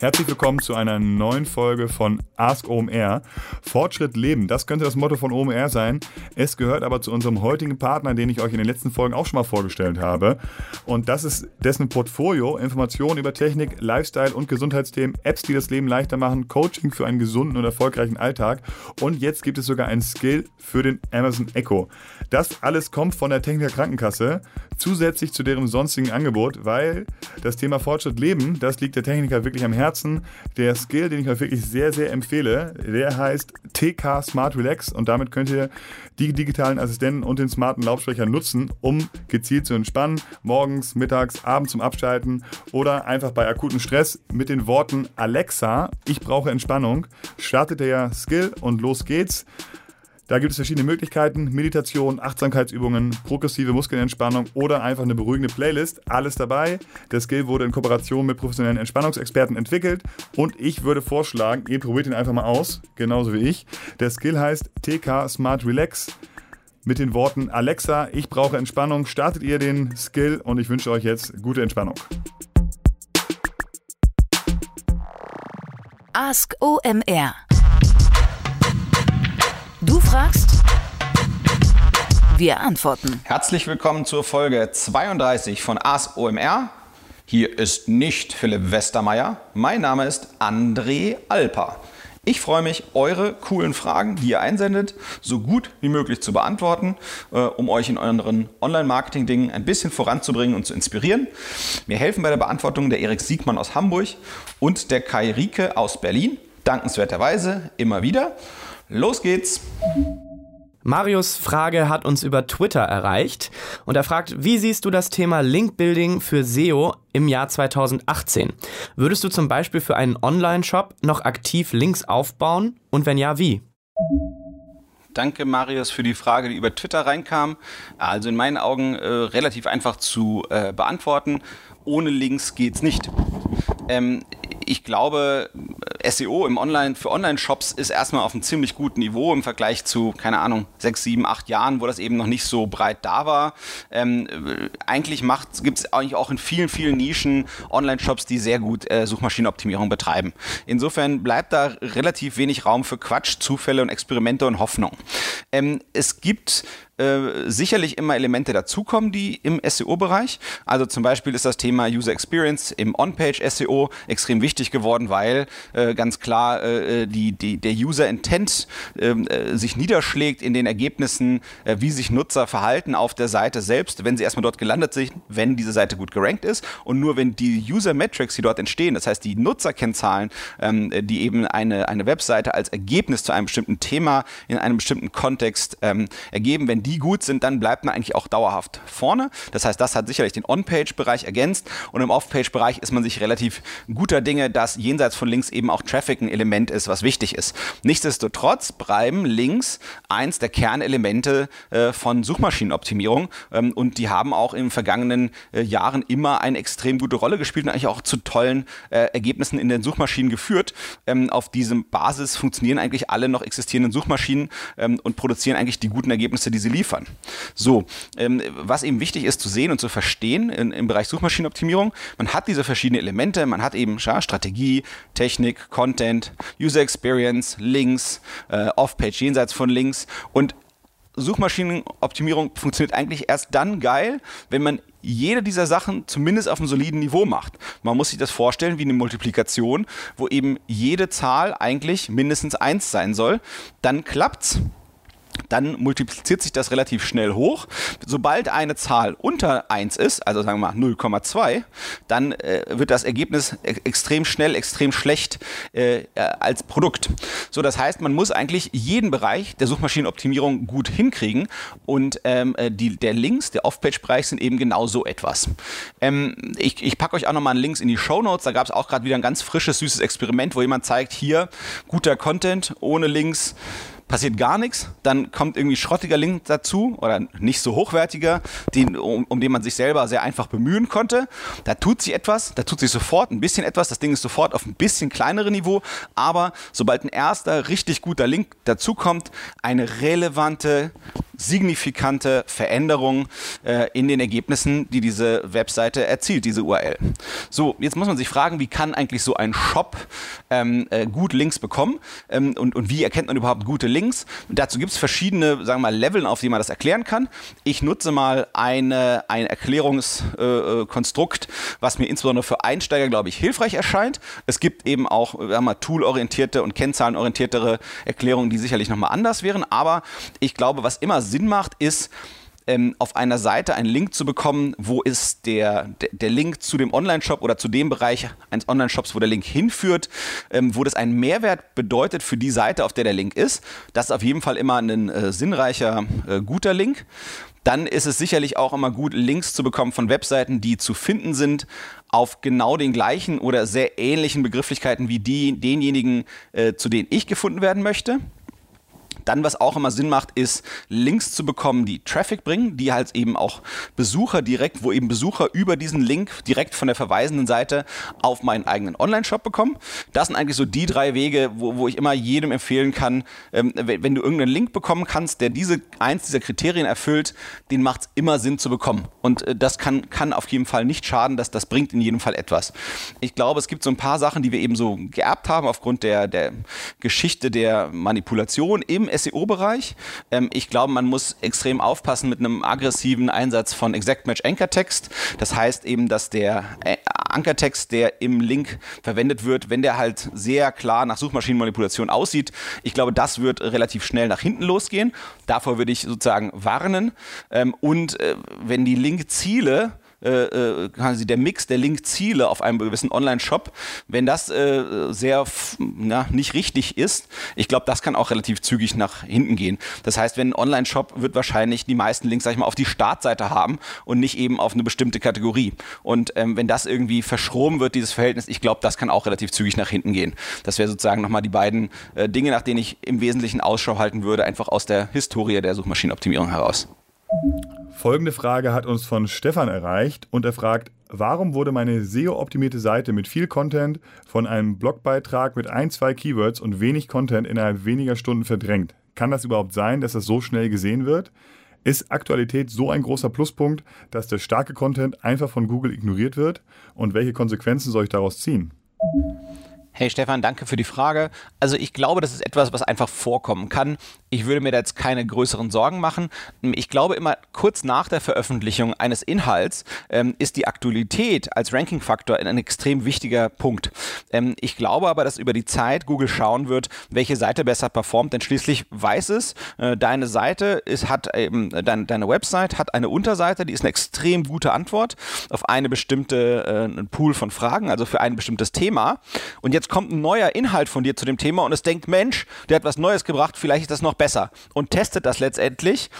Herzlich willkommen zu einer neuen Folge von Ask OMR. Fortschritt leben, das könnte das Motto von OMR sein. Es gehört aber zu unserem heutigen Partner, den ich euch in den letzten Folgen auch schon mal vorgestellt habe. Und das ist dessen Portfolio, Informationen über Technik, Lifestyle und Gesundheitsthemen, Apps, die das Leben leichter machen, Coaching für einen gesunden und erfolgreichen Alltag. Und jetzt gibt es sogar ein Skill für den Amazon Echo. Das alles kommt von der Techniker Krankenkasse, zusätzlich zu deren sonstigen Angebot, weil das Thema Fortschritt leben, das liegt der Techniker wirklich am Herzen. Herzen. Der Skill, den ich euch wirklich sehr, sehr empfehle, der heißt TK Smart Relax und damit könnt ihr die digitalen Assistenten und den smarten Lautsprecher nutzen, um gezielt zu entspannen, morgens, mittags, abends zum Abschalten oder einfach bei akutem Stress mit den Worten Alexa, ich brauche Entspannung, startet der Skill und los geht's. Da gibt es verschiedene Möglichkeiten: Meditation, Achtsamkeitsübungen, progressive Muskelentspannung oder einfach eine beruhigende Playlist. Alles dabei. Der Skill wurde in Kooperation mit professionellen Entspannungsexperten entwickelt und ich würde vorschlagen, ihr probiert ihn einfach mal aus, genauso wie ich. Der Skill heißt TK Smart Relax. Mit den Worten Alexa, ich brauche Entspannung, startet ihr den Skill und ich wünsche euch jetzt gute Entspannung. Ask OMR Du fragst, wir antworten. Herzlich willkommen zur Folge 32 von Ask OMR. Hier ist nicht Philipp Westermeier. Mein Name ist André Alper. Ich freue mich, eure coolen Fragen, die ihr einsendet, so gut wie möglich zu beantworten, äh, um euch in euren Online-Marketing-Dingen ein bisschen voranzubringen und zu inspirieren. Mir helfen bei der Beantwortung der Erik Siegmann aus Hamburg und der Kai Rieke aus Berlin. Dankenswerterweise immer wieder. Los geht's! Marius Frage hat uns über Twitter erreicht und er fragt, wie siehst du das Thema Linkbuilding für SEO im Jahr 2018? Würdest du zum Beispiel für einen Online-Shop noch aktiv Links aufbauen und wenn ja, wie? Danke, Marius, für die Frage, die über Twitter reinkam. Also in meinen Augen äh, relativ einfach zu äh, beantworten. Ohne Links geht's nicht. Ähm, ich glaube, SEO im Online, für Online-Shops ist erstmal auf einem ziemlich guten Niveau im Vergleich zu, keine Ahnung, sechs, sieben, acht Jahren, wo das eben noch nicht so breit da war. Ähm, eigentlich gibt es eigentlich auch in vielen, vielen Nischen Online-Shops, die sehr gut äh, Suchmaschinenoptimierung betreiben. Insofern bleibt da relativ wenig Raum für Quatsch, Zufälle und Experimente und Hoffnung. Ähm, es gibt äh, sicherlich immer Elemente dazukommen, die im SEO-Bereich. Also zum Beispiel ist das Thema User Experience im On-Page-SEO extrem wichtig geworden, weil äh, ganz klar äh, die, die, der User-Intent ähm, äh, sich niederschlägt in den Ergebnissen, äh, wie sich Nutzer verhalten auf der Seite selbst, wenn sie erstmal dort gelandet sind, wenn diese Seite gut gerankt ist und nur wenn die User-Metrics, die dort entstehen, das heißt die Nutzerkennzahlen, ähm, die eben eine, eine Webseite als Ergebnis zu einem bestimmten Thema in einem bestimmten Kontext ähm, ergeben, wenn die gut sind, dann bleibt man eigentlich auch dauerhaft vorne. Das heißt, das hat sicherlich den On-Page-Bereich ergänzt und im Off-Page-Bereich ist man sich relativ guter Dinge, dass jenseits von Links eben auch Traffic ein Element ist, was wichtig ist. Nichtsdestotrotz bleiben Links eins der Kernelemente äh, von Suchmaschinenoptimierung ähm, und die haben auch in den vergangenen äh, Jahren immer eine extrem gute Rolle gespielt und eigentlich auch zu tollen äh, Ergebnissen in den Suchmaschinen geführt. Ähm, auf diesem Basis funktionieren eigentlich alle noch existierenden Suchmaschinen ähm, und produzieren eigentlich die guten Ergebnisse, die sie liefern. So, ähm, was eben wichtig ist zu sehen und zu verstehen in, im Bereich Suchmaschinenoptimierung, man hat diese verschiedenen Elemente, man hat eben ja, Strategie, Technik, Content, User Experience, Links, äh, Off-Page jenseits von Links und Suchmaschinenoptimierung funktioniert eigentlich erst dann geil, wenn man jede dieser Sachen zumindest auf einem soliden Niveau macht. Man muss sich das vorstellen wie eine Multiplikation, wo eben jede Zahl eigentlich mindestens eins sein soll. Dann klappt's dann multipliziert sich das relativ schnell hoch. Sobald eine Zahl unter 1 ist, also sagen wir mal 0,2, dann äh, wird das Ergebnis e extrem schnell, extrem schlecht äh, als Produkt. So, das heißt, man muss eigentlich jeden Bereich der Suchmaschinenoptimierung gut hinkriegen und ähm, äh, die, der Links, der Off-Page-Bereich sind eben genau so etwas. Ähm, ich, ich packe euch auch nochmal einen Links in die Show Notes. Da gab es auch gerade wieder ein ganz frisches, süßes Experiment, wo jemand zeigt, hier guter Content ohne Links passiert gar nichts, dann kommt irgendwie schrottiger Link dazu oder nicht so hochwertiger, den, um, um den man sich selber sehr einfach bemühen konnte. Da tut sich etwas, da tut sich sofort ein bisschen etwas, das Ding ist sofort auf ein bisschen kleinere Niveau, aber sobald ein erster richtig guter Link dazukommt, eine relevante signifikante Veränderung äh, in den Ergebnissen, die diese Webseite erzielt, diese URL. So, jetzt muss man sich fragen, wie kann eigentlich so ein Shop ähm, äh, gut Links bekommen ähm, und, und wie erkennt man überhaupt gute Links? Dazu gibt es verschiedene, sagen wir mal, Leveln, auf die man das erklären kann. Ich nutze mal eine, ein Erklärungskonstrukt, äh, was mir insbesondere für Einsteiger, glaube ich, hilfreich erscheint. Es gibt eben auch sagen wir, toolorientierte und kennzahlenorientiertere Erklärungen, die sicherlich nochmal anders wären, aber ich glaube, was immer Sinn macht, ist, ähm, auf einer Seite einen Link zu bekommen, wo ist der, der, der Link zu dem Online-Shop oder zu dem Bereich eines Online-Shops, wo der Link hinführt, ähm, wo das einen Mehrwert bedeutet für die Seite, auf der der Link ist. Das ist auf jeden Fall immer ein äh, sinnreicher, äh, guter Link. Dann ist es sicherlich auch immer gut, Links zu bekommen von Webseiten, die zu finden sind auf genau den gleichen oder sehr ähnlichen Begrifflichkeiten wie die, denjenigen, äh, zu denen ich gefunden werden möchte. Dann, was auch immer Sinn macht, ist Links zu bekommen, die Traffic bringen, die halt eben auch Besucher direkt, wo eben Besucher über diesen Link direkt von der verweisenden Seite auf meinen eigenen Online-Shop bekommen. Das sind eigentlich so die drei Wege, wo, wo ich immer jedem empfehlen kann, ähm, wenn, du irgendeinen Link bekommen kannst, der diese eins dieser Kriterien erfüllt, den macht es immer Sinn zu bekommen. Und äh, das kann, kann auf jeden Fall nicht schaden, dass das bringt in jedem Fall etwas. Ich glaube, es gibt so ein paar Sachen, die wir eben so geerbt haben aufgrund der, der Geschichte der Manipulation im SEO-Bereich. Ähm, ich glaube, man muss extrem aufpassen mit einem aggressiven Einsatz von Exact Match Anchor Text. Das heißt eben, dass der äh, Ankertext, der im Link verwendet wird, wenn der halt sehr klar nach Suchmaschinenmanipulation aussieht, ich glaube, das wird relativ schnell nach hinten losgehen. Davor würde ich sozusagen warnen. Ähm, und äh, wenn die Linkziele äh, äh, quasi der Mix der Linkziele auf einem gewissen Online-Shop, wenn das äh, sehr na, nicht richtig ist, ich glaube, das kann auch relativ zügig nach hinten gehen. Das heißt, wenn ein Online-Shop wird wahrscheinlich die meisten Links, sag ich mal, auf die Startseite haben und nicht eben auf eine bestimmte Kategorie. Und ähm, wenn das irgendwie verschroben wird, dieses Verhältnis, ich glaube, das kann auch relativ zügig nach hinten gehen. Das wäre sozusagen nochmal die beiden äh, Dinge, nach denen ich im Wesentlichen Ausschau halten würde, einfach aus der Historie der Suchmaschinenoptimierung heraus. Folgende Frage hat uns von Stefan erreicht und er fragt, warum wurde meine SEO-optimierte Seite mit viel Content von einem Blogbeitrag mit ein, zwei Keywords und wenig Content innerhalb weniger Stunden verdrängt? Kann das überhaupt sein, dass das so schnell gesehen wird? Ist Aktualität so ein großer Pluspunkt, dass der starke Content einfach von Google ignoriert wird? Und welche Konsequenzen soll ich daraus ziehen? Hey Stefan, danke für die Frage. Also ich glaube, das ist etwas, was einfach vorkommen kann. Ich würde mir da jetzt keine größeren Sorgen machen. Ich glaube immer, kurz nach der Veröffentlichung eines Inhalts ähm, ist die Aktualität als Ranking-Faktor ein extrem wichtiger Punkt. Ähm, ich glaube aber, dass über die Zeit Google schauen wird, welche Seite besser performt, denn schließlich weiß es, äh, deine Seite ist, hat eben, dein, deine Website hat eine Unterseite, die ist eine extrem gute Antwort auf eine bestimmte äh, Pool von Fragen, also für ein bestimmtes Thema. Und jetzt kommt ein neuer Inhalt von dir zu dem Thema und es denkt, Mensch, der hat was Neues gebracht, vielleicht ist das noch besser. Und testet das letztendlich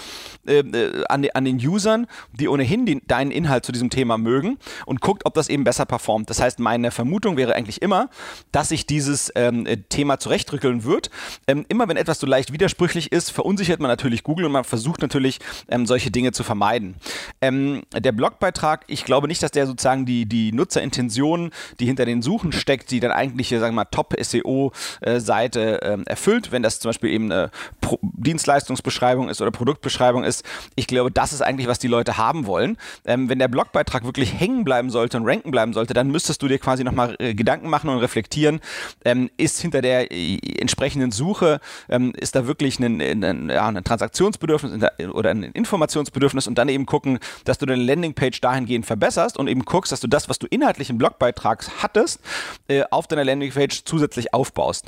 äh, äh, an, an, den Usern, die ohnehin die, deinen Inhalt zu diesem Thema mögen und guckt, ob das eben besser performt. Das heißt, meine Vermutung wäre eigentlich immer, dass sich dieses ähm, Thema zurechtrückeln wird. Ähm, immer wenn etwas so leicht widersprüchlich ist, verunsichert man natürlich Google und man versucht natürlich, ähm, solche Dinge zu vermeiden. Ähm, der Blogbeitrag, ich glaube nicht, dass der sozusagen die, die Nutzerintention, die hinter den Suchen steckt, die dann eigentlich sagen wir mal, Top-SEO-Seite äh, erfüllt, wenn das zum Beispiel eben eine Pro Dienstleistungsbeschreibung ist oder Produktbeschreibung ist. Ich glaube, das ist eigentlich, was die Leute haben wollen. Ähm, wenn der Blogbeitrag wirklich hängen bleiben sollte und ranken bleiben sollte, dann müsstest du dir quasi nochmal äh, Gedanken machen und reflektieren, ähm, ist hinter der äh, entsprechenden Suche, ähm, ist da wirklich ein, ein, ja, ein Transaktionsbedürfnis oder ein Informationsbedürfnis und dann eben gucken, dass du deine Landingpage dahingehend verbesserst und eben guckst, dass du das, was du inhaltlich im Blogbeitrag hattest, äh, auf deiner Landingpage zusätzlich aufbaust.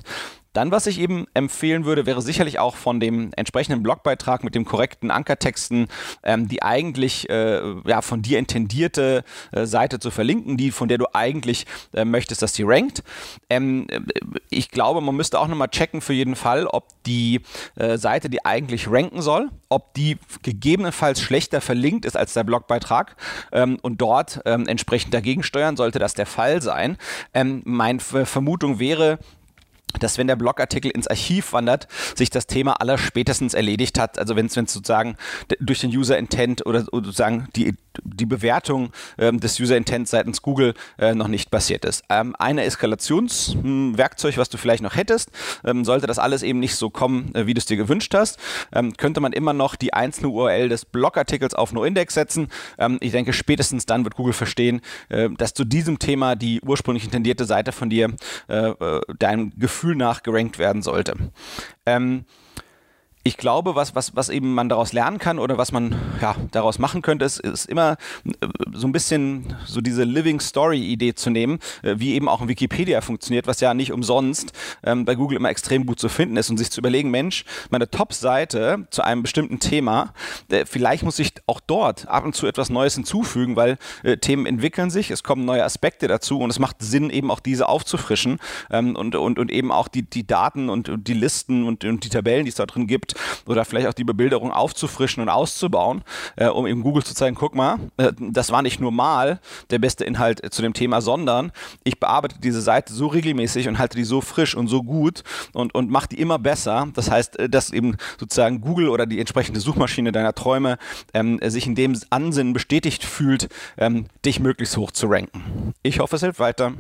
Dann, was ich eben empfehlen würde, wäre sicherlich auch von dem entsprechenden Blogbeitrag mit dem korrekten Ankertexten ähm, die eigentlich äh, ja, von dir intendierte äh, Seite zu verlinken, die von der du eigentlich äh, möchtest, dass sie rankt. Ähm, äh, ich glaube, man müsste auch nochmal checken für jeden Fall, ob die äh, Seite, die eigentlich ranken soll, ob die gegebenenfalls schlechter verlinkt ist als der Blogbeitrag ähm, und dort ähm, entsprechend dagegen steuern, sollte das der Fall sein. Ähm, meine Vermutung wäre, dass wenn der Blogartikel ins Archiv wandert, sich das Thema aller spätestens erledigt hat. Also wenn es sozusagen durch den User Intent oder, sozusagen die, die Bewertung ähm, des User Intent seitens Google äh, noch nicht passiert ist. Ähm, eine Eskalationswerkzeug, was du vielleicht noch hättest, ähm, sollte das alles eben nicht so kommen, äh, wie du es dir gewünscht hast, ähm, könnte man immer noch die einzelne URL des Blogartikels auf NoIndex setzen. Ähm, ich denke, spätestens dann wird Google verstehen, äh, dass zu diesem Thema die ursprünglich intendierte Seite von dir äh, äh deinem Gefühl nach gerankt werden sollte. Ähm, ich glaube, was, was, was eben man daraus lernen kann oder was man ja, daraus machen könnte, ist, ist immer äh, so ein bisschen so diese Living Story-Idee zu nehmen, äh, wie eben auch Wikipedia funktioniert, was ja nicht umsonst ähm, bei Google immer extrem gut zu finden ist und sich zu überlegen, Mensch, meine Top-Seite zu einem bestimmten Thema, äh, vielleicht muss ich auch dort ab und zu etwas Neues hinzufügen, weil äh, Themen entwickeln sich, es kommen neue Aspekte dazu und es macht Sinn, eben auch diese aufzufrischen ähm, und, und, und eben auch die, die Daten und, und die Listen und, und die Tabellen, die es da drin gibt, oder vielleicht auch die Bebilderung aufzufrischen und auszubauen, äh, um eben Google zu zeigen, guck mal, äh, das war nicht nur mal der beste Inhalt zu dem Thema, sondern ich bearbeite diese Seite so regelmäßig und halte die so frisch und so gut und, und mache die immer besser. Das heißt, äh, dass eben sozusagen Google oder die entsprechende Suchmaschine deiner Träume ähm, sich in dem Ansinnen bestätigt fühlt, ähm, dich möglichst hoch zu ranken. Ich hoffe, es hilft weiter.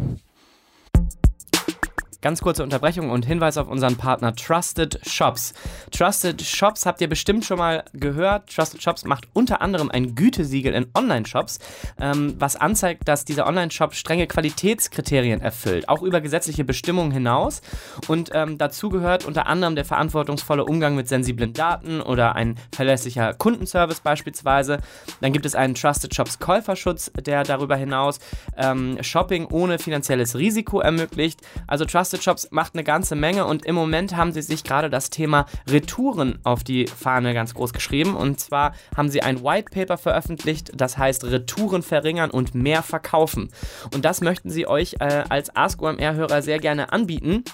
Ganz kurze Unterbrechung und Hinweis auf unseren Partner Trusted Shops. Trusted Shops habt ihr bestimmt schon mal gehört. Trusted Shops macht unter anderem ein Gütesiegel in Online-Shops, ähm, was anzeigt, dass dieser Online-Shop strenge Qualitätskriterien erfüllt, auch über gesetzliche Bestimmungen hinaus. Und ähm, dazu gehört unter anderem der verantwortungsvolle Umgang mit sensiblen Daten oder ein verlässlicher Kundenservice beispielsweise. Dann gibt es einen Trusted Shops Käuferschutz, der darüber hinaus ähm, Shopping ohne finanzielles Risiko ermöglicht. Also Trusted Trusted Shops macht eine ganze Menge und im Moment haben sie sich gerade das Thema Retouren auf die Fahne ganz groß geschrieben. Und zwar haben sie ein White Paper veröffentlicht, das heißt Retouren verringern und mehr verkaufen. Und das möchten sie euch äh, als Ask OMR-Hörer sehr gerne anbieten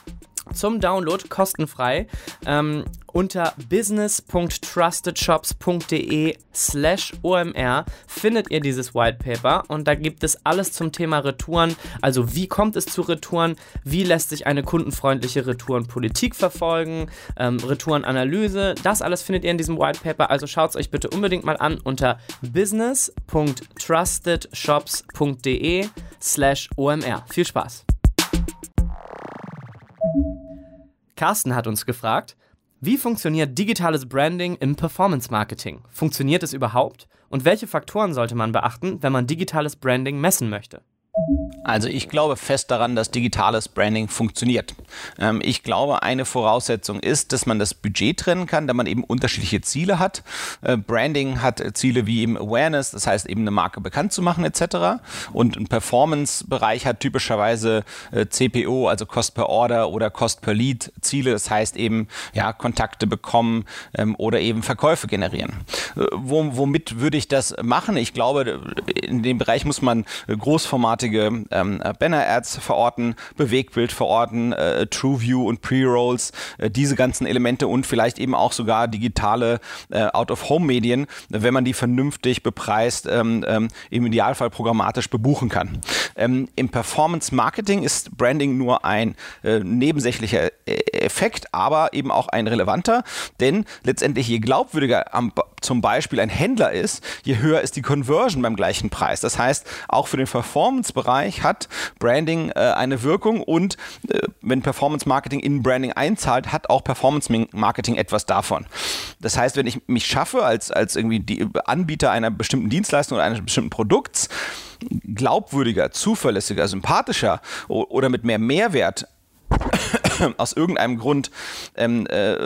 zum Download kostenfrei ähm, unter business.trustedshops.de slash omr findet ihr dieses White Paper. Und da gibt es alles zum Thema Retouren, also wie kommt es zu Retouren, wie lässt sich eine kundenfreundliche Retourenpolitik verfolgen, ähm, Retourenanalyse, das alles findet ihr in diesem White Paper, also schaut es euch bitte unbedingt mal an unter business.trustedshops.de slash omr. Viel Spaß! Carsten hat uns gefragt, wie funktioniert digitales Branding im Performance Marketing? Funktioniert es überhaupt? Und welche Faktoren sollte man beachten, wenn man digitales Branding messen möchte? Also ich glaube fest daran, dass digitales Branding funktioniert. Ähm, ich glaube, eine Voraussetzung ist, dass man das Budget trennen kann, da man eben unterschiedliche Ziele hat. Äh, Branding hat Ziele wie eben Awareness, das heißt eben eine Marke bekannt zu machen etc. Und ein Performance-Bereich hat typischerweise äh, CPO, also Cost per Order oder Cost per Lead Ziele, das heißt eben ja Kontakte bekommen ähm, oder eben Verkäufe generieren. Äh, womit würde ich das machen? Ich glaube, in dem Bereich muss man großformatige ähm, Banner-Ads verorten, Bewegtbild verorten, äh, TrueView und Pre-Rolls, äh, diese ganzen Elemente und vielleicht eben auch sogar digitale äh, Out-of-Home-Medien, wenn man die vernünftig bepreist, ähm, ähm, im Idealfall programmatisch bebuchen kann. Ähm, Im Performance-Marketing ist Branding nur ein äh, nebensächlicher äh, Effekt, aber eben auch ein relevanter, denn letztendlich je glaubwürdiger am, zum Beispiel ein Händler ist, je höher ist die Conversion beim gleichen Preis. Das heißt, auch für den Performance-Bereich Bereich hat Branding äh, eine Wirkung und äh, wenn Performance Marketing in Branding einzahlt, hat auch Performance Marketing etwas davon. Das heißt, wenn ich mich schaffe, als, als irgendwie die Anbieter einer bestimmten Dienstleistung oder eines bestimmten Produkts, glaubwürdiger, zuverlässiger, sympathischer oder mit mehr Mehrwert aus irgendeinem Grund ähm, äh,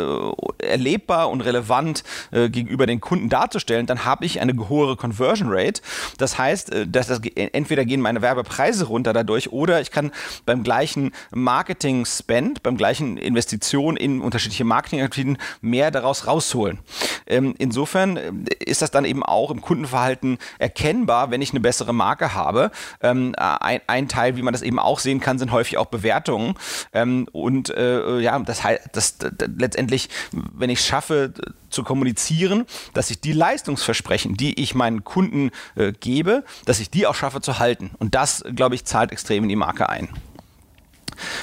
erlebbar und relevant äh, gegenüber den Kunden darzustellen, dann habe ich eine höhere Conversion Rate. Das heißt, äh, dass das, entweder gehen meine Werbepreise runter dadurch oder ich kann beim gleichen Marketing-Spend, beim gleichen Investition in unterschiedliche Marketingaktivitäten mehr daraus rausholen. Ähm, insofern äh, ist das dann eben auch im Kundenverhalten erkennbar, wenn ich eine bessere Marke habe. Ähm, ein, ein Teil, wie man das eben auch sehen kann, sind häufig auch Bewertungen. Ähm, und äh, ja, das heißt, das, das, letztendlich, wenn ich es schaffe zu kommunizieren, dass ich die Leistungsversprechen, die ich meinen Kunden äh, gebe, dass ich die auch schaffe zu halten. Und das, glaube ich, zahlt extrem in die Marke ein.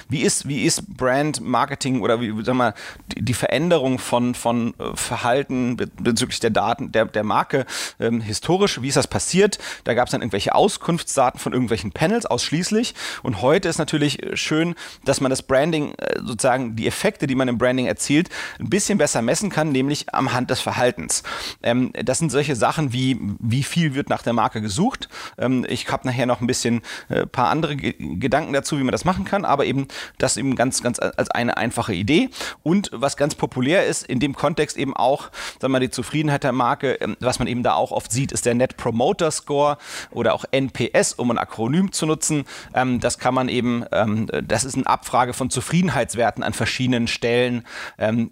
Wie ist, wie ist Brand Marketing oder wie, sag mal, die, Veränderung von, von äh, Verhalten bezüglich der Daten der, der Marke ähm, historisch, wie ist das passiert? Da gab es dann irgendwelche Auskunftsdaten von irgendwelchen Panels ausschließlich und heute ist natürlich schön, dass man das Branding, äh, sozusagen die Effekte, die man im Branding erzielt, ein bisschen besser messen kann, nämlich am Hand des Verhaltens. Ähm, das sind solche Sachen wie, wie viel wird nach der Marke gesucht. Ähm, ich habe nachher noch ein bisschen äh, paar andere G Gedanken dazu, wie man das machen kann, aber eben das eben ganz, ganz als eine einfache Idee. Und was ganz populär ist, in dem Kontext eben auch, sagen wir mal, die Zufriedenheit der Marke, ähm, was man eben da auch oft sieht, ist der Net Promoter Score oder auch NPS, um ein Akronym zu nutzen. Ähm, das kann man eben, ähm, das ist eine Abfrage von Zufriedenheitswerten an verschiedenen Stellen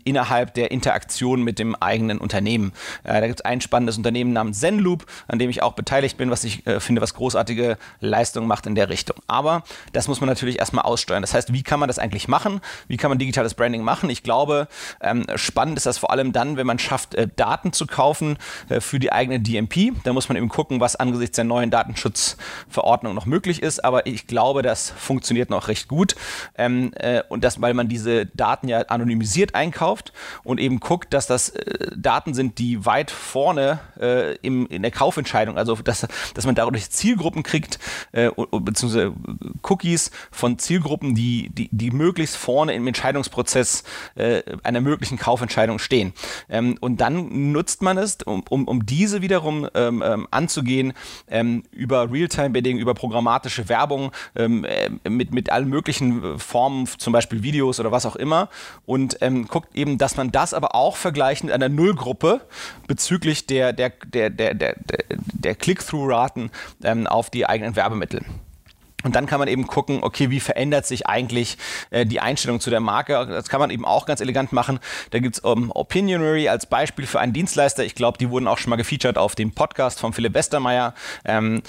innerhalb der Interaktion mit dem eigenen Unternehmen. Äh, da gibt es ein spannendes Unternehmen namens Zenloop, an dem ich auch beteiligt bin, was ich äh, finde, was großartige Leistungen macht in der Richtung. Aber das muss man natürlich erstmal aussteuern. Das heißt, wie kann man das eigentlich machen? Wie kann man digitales Branding machen? Ich glaube, ähm, spannend ist das vor allem dann, wenn man schafft, äh, Daten zu kaufen äh, für die eigene DMP. Da muss man eben gucken, was angesichts der neuen Datenschutzverordnung noch möglich ist. Aber ich glaube, das funktioniert noch recht gut. Ähm, äh, und das, weil man diese Daten ja anonymisiert einkauft und eben guckt, dass das äh, Daten sind, die weit vorne äh, im, in der Kaufentscheidung, also dass, dass man dadurch Zielgruppen kriegt, äh, beziehungsweise Cookies von Zielgruppen, die, die, die möglichst vorne im Entscheidungsprozess äh, einer möglichen Kaufentscheidung stehen. Ähm, und dann nutzt man es, um, um, um diese wiederum ähm, ähm, anzugehen, ähm, über Realtime-Bidding, über programmatische Werbung, ähm, äh, mit, mit allen möglichen Formen, zum Beispiel Videos oder was auch immer. Und ähm, guckt eben, dass man das aber auch vergleicht mit einer Nullgruppe bezüglich der, der, der, der, der, der Click-Through-Raten auf die eigenen Werbemittel. Und dann kann man eben gucken, okay, wie verändert sich eigentlich äh, die Einstellung zu der Marke. Das kann man eben auch ganz elegant machen. Da gibt's um, Opinionary als Beispiel für einen Dienstleister. Ich glaube, die wurden auch schon mal gefeatured auf dem Podcast von Philipp Westermeier. Ähm,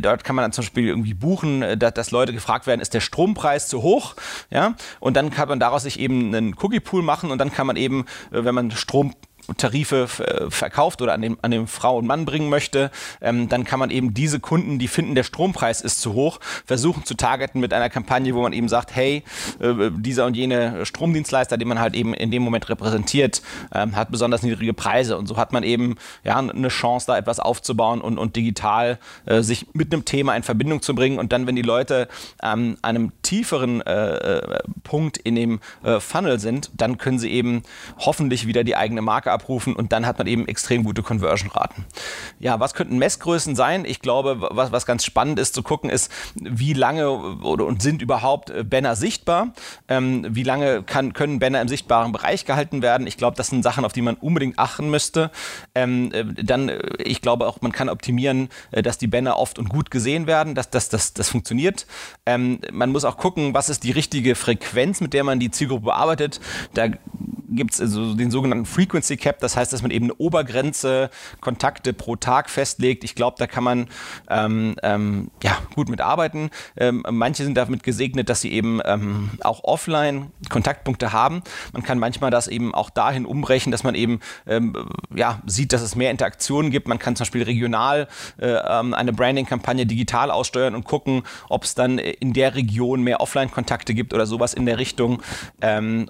dort kann man dann zum Beispiel irgendwie buchen, äh, dass, dass, Leute gefragt werden, ist der Strompreis zu hoch? Ja? Und dann kann man daraus sich eben einen Cookie-Pool machen und dann kann man eben, äh, wenn man Strom Tarife äh, verkauft oder an den, an den Frau und Mann bringen möchte, ähm, dann kann man eben diese Kunden, die finden, der Strompreis ist zu hoch, versuchen zu targeten mit einer Kampagne, wo man eben sagt, hey, äh, dieser und jene Stromdienstleister, den man halt eben in dem Moment repräsentiert, ähm, hat besonders niedrige Preise. Und so hat man eben ja eine Chance, da etwas aufzubauen und, und digital äh, sich mit einem Thema in Verbindung zu bringen. Und dann, wenn die Leute ähm, einem tieferen äh, äh, Punkt in dem äh, Funnel sind, dann können sie eben hoffentlich wieder die eigene Marke abrufen und dann hat man eben extrem gute Conversion-Raten. Ja, was könnten Messgrößen sein? Ich glaube, was, was ganz spannend ist zu gucken, ist, wie lange oder und sind überhaupt äh, Banner sichtbar? Ähm, wie lange kann, können Banner im sichtbaren Bereich gehalten werden? Ich glaube, das sind Sachen, auf die man unbedingt achten müsste. Ähm, äh, dann, äh, ich glaube auch, man kann optimieren, dass die Banner oft und gut gesehen werden, dass das, das, das funktioniert. Ähm, man muss auch gucken, was ist die richtige Frequenz, mit der man die Zielgruppe bearbeitet. Da gibt es also den sogenannten Frequency Cap, das heißt, dass man eben eine Obergrenze Kontakte pro Tag festlegt. Ich glaube, da kann man ähm, ähm, ja, gut mitarbeiten. Ähm, manche sind damit gesegnet, dass sie eben ähm, auch offline Kontaktpunkte haben. Man kann manchmal das eben auch dahin umbrechen, dass man eben ähm, ja, sieht, dass es mehr Interaktionen gibt. Man kann zum Beispiel regional äh, ähm, eine Branding-Kampagne digital aussteuern und gucken, ob es dann in der Region mehr Offline-Kontakte gibt oder sowas in der Richtung.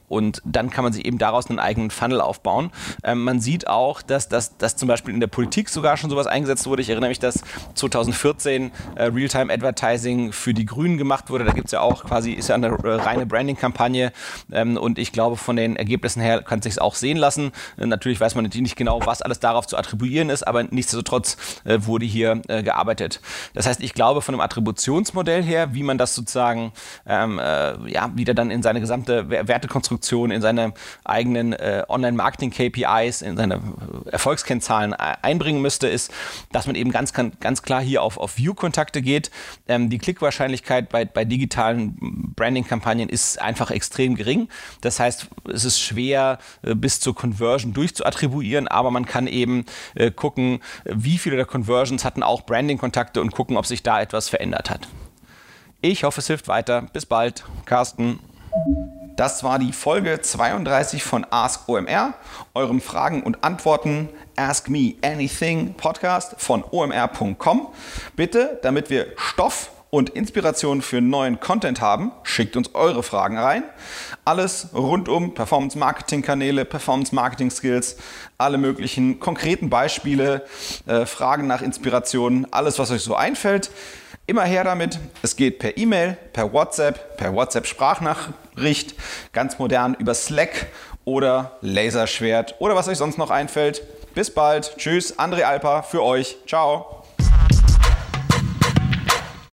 und dann kann man sich eben daraus einen eigenen Funnel aufbauen. Ähm, man sieht auch, dass, dass, dass zum Beispiel in der Politik sogar schon sowas eingesetzt wurde. Ich erinnere mich, dass 2014 äh, Realtime Advertising für die Grünen gemacht wurde. Da gibt es ja auch quasi, ist ja eine äh, reine Branding-Kampagne ähm, und ich glaube, von den Ergebnissen her kann es sich auch sehen lassen. Äh, natürlich weiß man natürlich nicht genau, was alles darauf zu attribuieren ist, aber nichtsdestotrotz äh, wurde hier äh, gearbeitet. Das heißt, ich glaube, von einem Attributionsmodell her, wie man das sozusagen ähm, äh, ja, wieder dann in seine gesamte Wertekonstruktion, in seine eigenen Online-Marketing-KPI KPIs, in seine Erfolgskennzahlen einbringen müsste, ist, dass man eben ganz, ganz klar hier auf, auf View-Kontakte geht. Ähm, die Klickwahrscheinlichkeit bei, bei digitalen Branding-Kampagnen ist einfach extrem gering. Das heißt, es ist schwer äh, bis zur Conversion durchzuattribuieren, aber man kann eben äh, gucken, wie viele der Conversions hatten auch Branding-Kontakte und gucken, ob sich da etwas verändert hat. Ich hoffe, es hilft weiter. Bis bald. Carsten. Das war die Folge 32 von Ask OMR, eurem Fragen und Antworten Ask Me Anything Podcast von omr.com. Bitte, damit wir Stoff und Inspiration für neuen Content haben, schickt uns eure Fragen rein. Alles rund um Performance Marketing Kanäle, Performance Marketing Skills, alle möglichen konkreten Beispiele, äh, Fragen nach Inspiration, alles, was euch so einfällt. Immer her damit. Es geht per E-Mail, per WhatsApp, per WhatsApp-Sprachnachricht, ganz modern über Slack oder Laserschwert oder was euch sonst noch einfällt. Bis bald. Tschüss, André Alper für euch. Ciao.